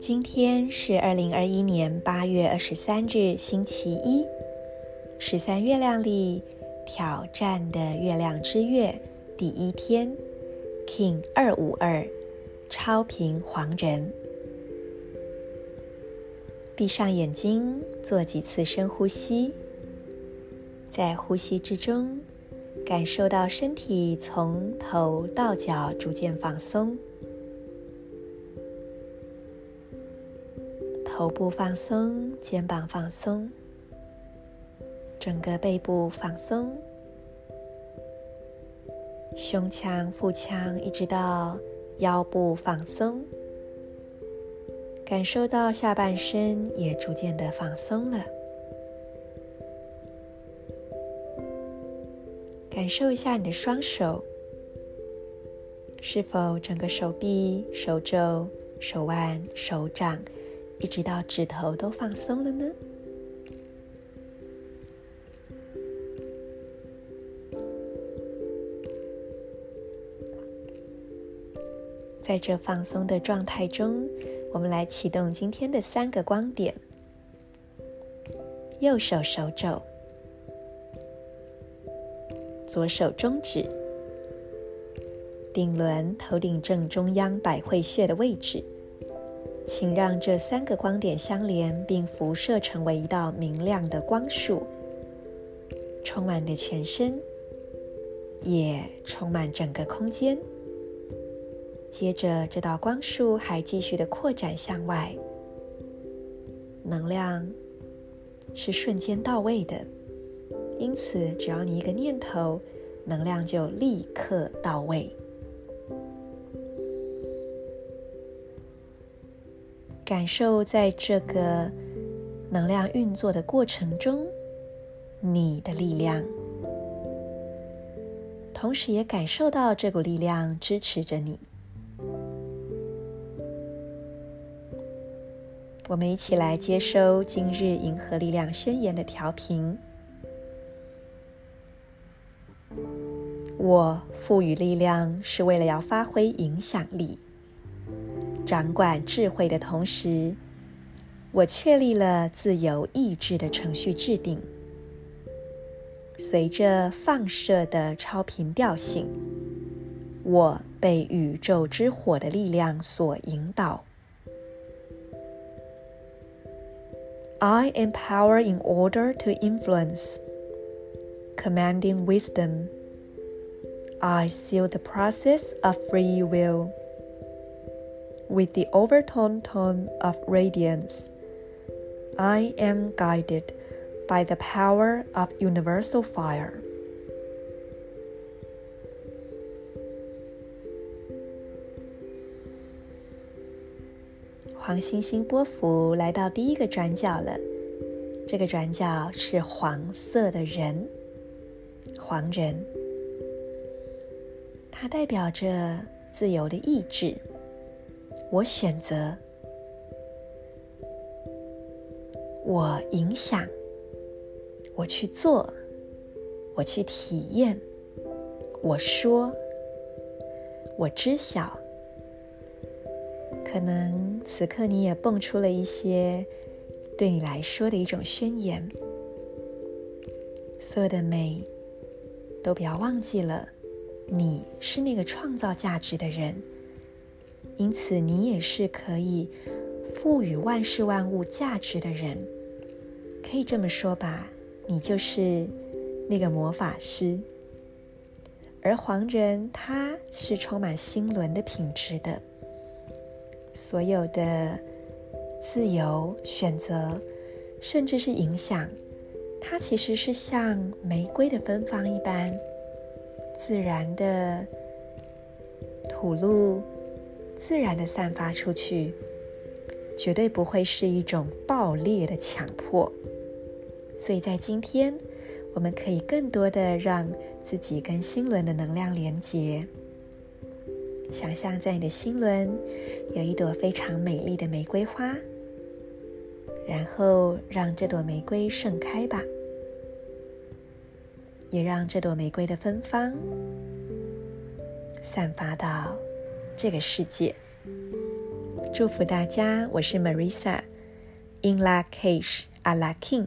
今天是二零二一年八月二十三日，星期一，十三月亮里挑战的月亮之月第一天，King 二五二，超频黄人。闭上眼睛，做几次深呼吸，在呼吸之中，感受到身体从头到脚逐渐放松。头部放松，肩膀放松，整个背部放松，胸腔、腹腔一直到腰部放松，感受到下半身也逐渐的放松了。感受一下你的双手，是否整个手臂、手肘、手腕、手掌，一直到指头都放松了呢？在这放松的状态中，我们来启动今天的三个光点：右手手肘、左手中指、顶轮头顶正中央百会穴的位置。请让这三个光点相连，并辐射成为一道明亮的光束，充满你的全身，也充满整个空间。接着，这道光束还继续的扩展向外，能量是瞬间到位的，因此，只要你一个念头，能量就立刻到位。感受在这个能量运作的过程中，你的力量，同时也感受到这股力量支持着你。我们一起来接收今日银河力量宣言的调频。我赋予力量，是为了要发挥影响力。掌管智慧的同时，我确立了自由意志的程序制定。随着放射的超频调性，我被宇宙之火的力量所引导。I am power in order to influence, commanding wisdom. I seal the process of free will. With the overtone tone of radiance, I am guided by the power of universal fire. 黄星星波符来到第一个转角了，这个转角是黄色的人，黄人， 它代表着自由的意志。我选择，我影响，我去做，我去体验，我说，我知晓。可能此刻你也蹦出了一些对你来说的一种宣言。所有的美，都不要忘记了，你是那个创造价值的人。因此，你也是可以赋予万事万物价值的人，可以这么说吧，你就是那个魔法师。而黄人他是充满心轮的品质的，所有的自由选择，甚至是影响，它其实是像玫瑰的芬芳一般，自然的吐露。自然的散发出去，绝对不会是一种暴烈的强迫。所以在今天，我们可以更多的让自己跟心轮的能量连接。想象在你的心轮有一朵非常美丽的玫瑰花，然后让这朵玫瑰盛开吧。也让这朵玫瑰的芬芳散发到这个世界。祝福大家，我是 Marisa，In Lak'ech Ala King。